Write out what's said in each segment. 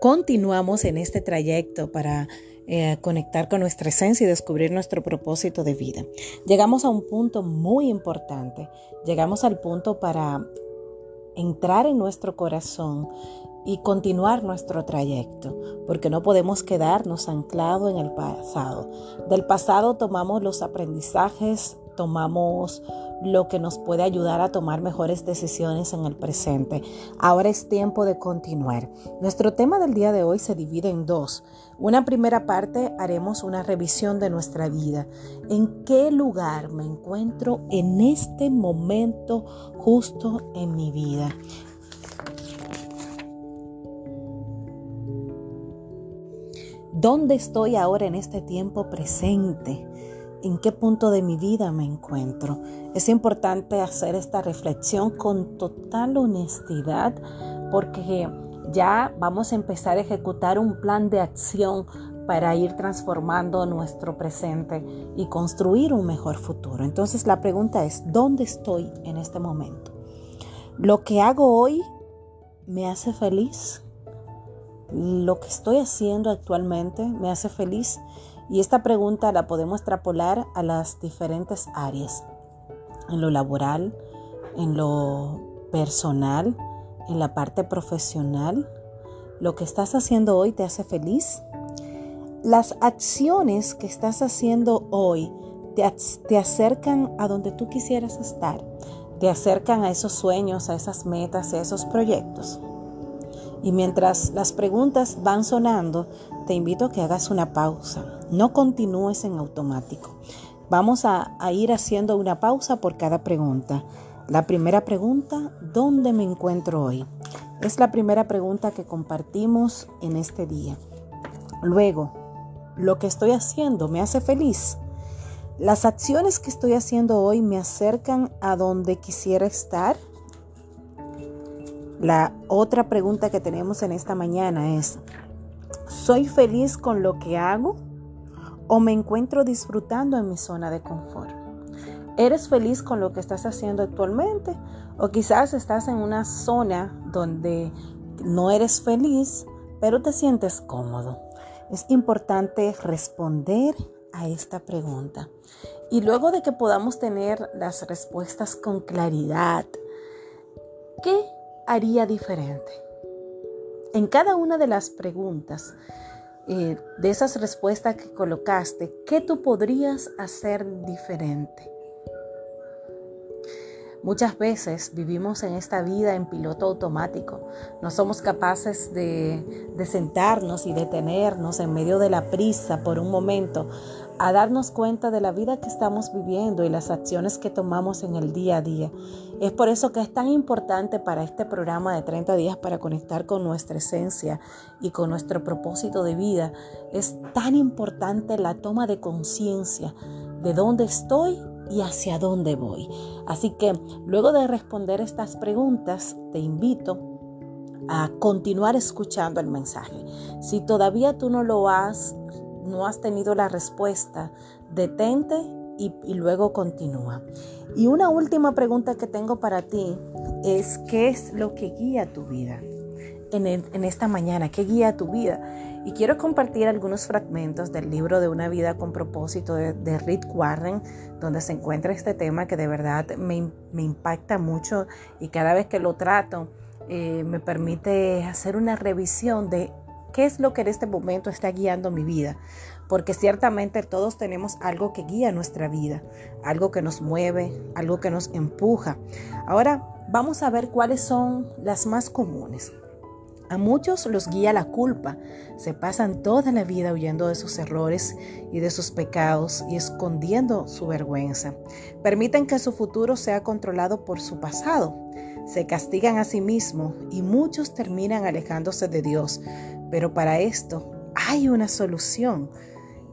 continuamos en este trayecto para eh, conectar con nuestra esencia y descubrir nuestro propósito de vida. Llegamos a un punto muy importante. Llegamos al punto para entrar en nuestro corazón y continuar nuestro trayecto, porque no podemos quedarnos anclados en el pasado. Del pasado tomamos los aprendizajes, tomamos lo que nos puede ayudar a tomar mejores decisiones en el presente. Ahora es tiempo de continuar. Nuestro tema del día de hoy se divide en dos. Una primera parte haremos una revisión de nuestra vida. ¿En qué lugar me encuentro en este momento justo en mi vida? ¿Dónde estoy ahora en este tiempo presente? ¿En qué punto de mi vida me encuentro? Es importante hacer esta reflexión con total honestidad porque ya vamos a empezar a ejecutar un plan de acción para ir transformando nuestro presente y construir un mejor futuro. Entonces la pregunta es, ¿dónde estoy en este momento? ¿Lo que hago hoy me hace feliz? lo que estoy haciendo actualmente me hace feliz y esta pregunta la podemos extrapolar a las diferentes áreas, en lo laboral, en lo personal, en la parte profesional. ¿Lo que estás haciendo hoy te hace feliz? Las acciones que estás haciendo hoy te, te acercan a donde tú quisieras estar, te acercan a esos sueños, a esas metas, a esos proyectos. Y mientras las preguntas van sonando, te invito a que hagas una pausa. No continúes en automático. Vamos a, ir haciendo una pausa por cada pregunta. La primera pregunta, ¿dónde me encuentro hoy? Es la primera pregunta que compartimos en este día. Luego, ¿lo que estoy haciendo me hace feliz? ¿Las acciones que estoy haciendo hoy me acercan a donde quisiera estar? La otra pregunta que tenemos en esta mañana es, ¿soy feliz con lo que hago o me encuentro disfrutando en mi zona de confort? ¿Eres feliz con lo que estás haciendo actualmente o quizás estás en una zona donde no eres feliz, pero te sientes cómodo? Es importante responder a esta pregunta. Y luego de que podamos tener las respuestas con claridad, ¿qué haría diferente? En cada una de las preguntas, eh, de esas respuestas que colocaste, ¿qué tú podrías hacer diferente? Muchas veces vivimos en esta vida en piloto automático. No somos capaces de, de, sentarnos y detenernos en medio de la prisa por un momento a darnos cuenta de la vida que estamos viviendo y las acciones que tomamos en el día a día. Es por eso que es tan importante para este programa de 30 días para conectar con nuestra esencia y con nuestro propósito de vida. Es tan importante la toma de conciencia de dónde estoy y hacia dónde voy. Así que luego de responder estas preguntas, te invito a continuar escuchando el mensaje. Si todavía tú no lo has no has tenido la respuesta, detente y, luego continúa. Y una última pregunta que tengo para ti es, ¿qué es lo que guía tu vida? En, esta mañana, ¿qué guía tu vida? Y quiero compartir algunos fragmentos del libro de Una vida con propósito de, Rick Warren, donde se encuentra este tema que de verdad me, impacta mucho y cada vez que lo trato eh, me permite hacer una revisión de ¿Qué es lo que en este momento está guiando mi vida? Porque ciertamente todos tenemos algo que guía nuestra vida, algo que nos mueve, algo que nos empuja. Ahora vamos a ver cuáles son las más comunes. A muchos los guía la culpa. Se pasan toda la vida huyendo de sus errores y de sus pecados y escondiendo su vergüenza. Permiten que su futuro sea controlado por su pasado. Se castigan a sí mismos y muchos terminan alejándose de Dios, pero para esto hay una solución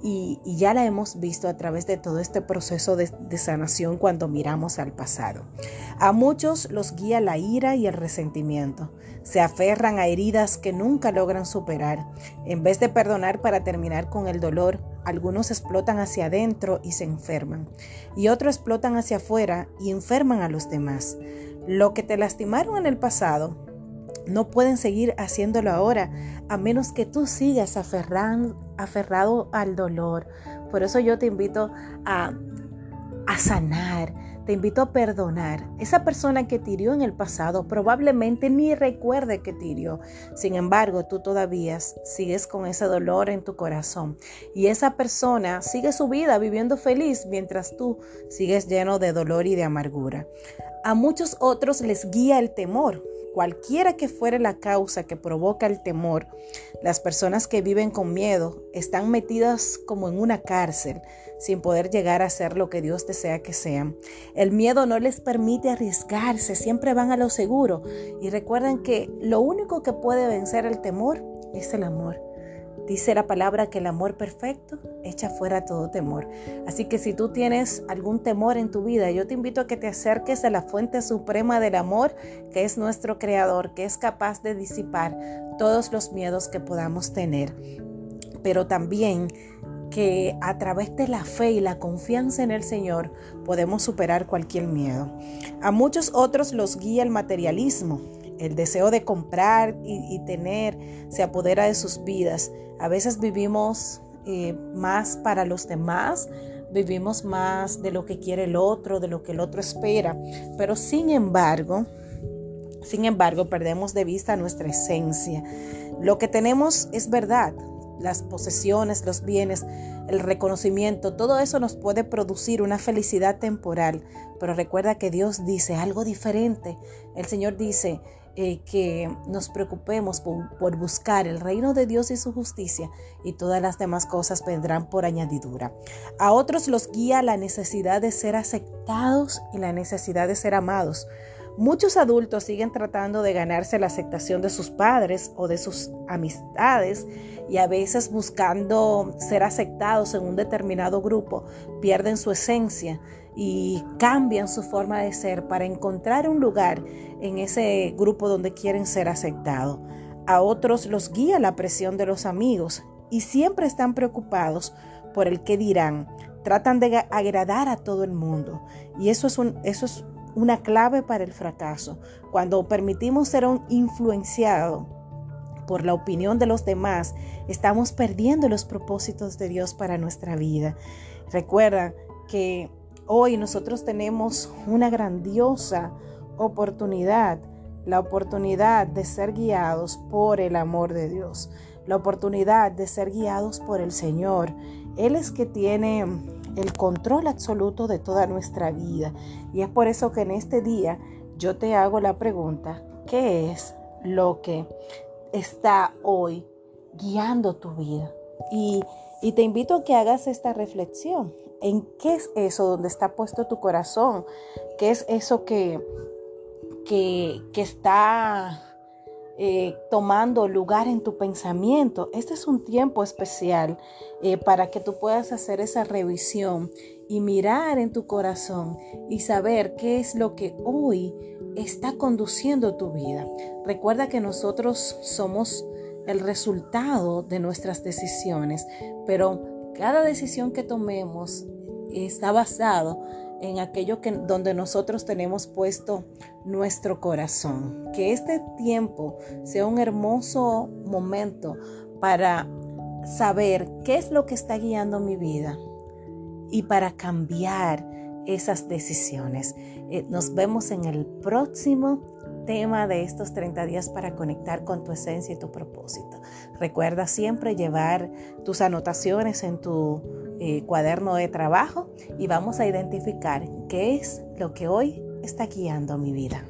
y, ya la hemos visto a través de todo este proceso de, de sanación cuando miramos al pasado. A muchos los guía la ira y el resentimiento. Se aferran a heridas que nunca logran superar. En vez de perdonar para terminar con el dolor, algunos explotan hacia adentro y se enferman. Y otros explotan hacia afuera y enferman a los demás. Lo que te lastimaron en el pasado no pueden seguir haciéndolo ahora, a menos que tú sigas aferrado al dolor. Por eso yo te invito a, a sanar, te invito a perdonar. Esa persona que tirió en el pasado probablemente ni recuerde que tirió. Sin embargo, tú todavía sigues con ese dolor en tu corazón. Y esa persona sigue su vida viviendo feliz mientras tú sigues lleno de dolor y de amargura. A muchos otros les guía el temor cualquiera que fuere la causa que provoca el temor, las personas que viven con miedo están metidas como en una cárcel sin poder llegar a ser lo que Dios desea que sean. El miedo no les permite arriesgarse, siempre van a lo seguro y recuerden que lo único que puede vencer el temor es el amor. Dice la palabra que el amor perfecto echa fuera todo temor. Así que si tú tienes algún temor en tu vida, yo te invito a que te acerques a la fuente suprema del amor, que es nuestro creador, que es capaz de disipar todos los miedos que podamos tener. Pero también que a través de la fe y la confianza en el Señor podemos superar cualquier miedo. A muchos otros los guía el materialismo, el deseo de comprar y, tener se apodera de sus vidas. A veces vivimos eh, más para los demás, vivimos más de lo que quiere el otro, de lo que el otro espera, pero sin embargo, sin embargo, perdemos de vista nuestra esencia. Lo que tenemos es verdad, las posesiones, los bienes, el reconocimiento, todo eso nos puede producir una felicidad temporal, pero recuerda que Dios dice algo diferente. El Señor dice, eh, que nos preocupemos por, buscar el reino de Dios y su justicia y todas las demás cosas vendrán por añadidura. A otros los guía la necesidad de ser aceptados y la necesidad de ser amados. Muchos adultos siguen tratando de ganarse la aceptación de sus padres o de sus amistades y a veces buscando ser aceptados en un determinado grupo pierden su esencia y cambian su forma de ser para encontrar un lugar en ese grupo donde quieren ser aceptados. A otros los guía la presión de los amigos y siempre están preocupados por el que dirán. Tratan de agradar a todo el mundo y eso es, un, eso es una clave para el fracaso. Cuando permitimos ser un influenciado por la opinión de los demás, estamos perdiendo los propósitos de Dios para nuestra vida. Recuerda que Hoy nosotros tenemos una grandiosa oportunidad, la oportunidad de ser guiados por el amor de Dios, la oportunidad de ser guiados por el Señor. Él es que tiene el control absoluto de toda nuestra vida. Y es por eso que en este día yo te hago la pregunta, ¿qué es lo que está hoy guiando tu vida? Y, y te invito a que hagas esta reflexión en qué es eso donde está puesto tu corazón, qué es eso que, que, está eh, tomando lugar en tu pensamiento. Este es un tiempo especial eh, para que tú puedas hacer esa revisión y mirar en tu corazón y saber qué es lo que hoy está conduciendo tu vida. Recuerda que nosotros somos el resultado de nuestras decisiones, pero cada decisión que tomemos está basado en aquello que donde nosotros tenemos puesto nuestro corazón. Que este tiempo sea un hermoso momento para saber qué es lo que está guiando mi vida y para cambiar esas decisiones. Eh, nos vemos en el próximo tema de estos 30 días para conectar con tu esencia y tu propósito. Recuerda siempre llevar tus anotaciones en tu eh, cuaderno de trabajo y vamos a identificar qué es lo que hoy está guiando mi vida.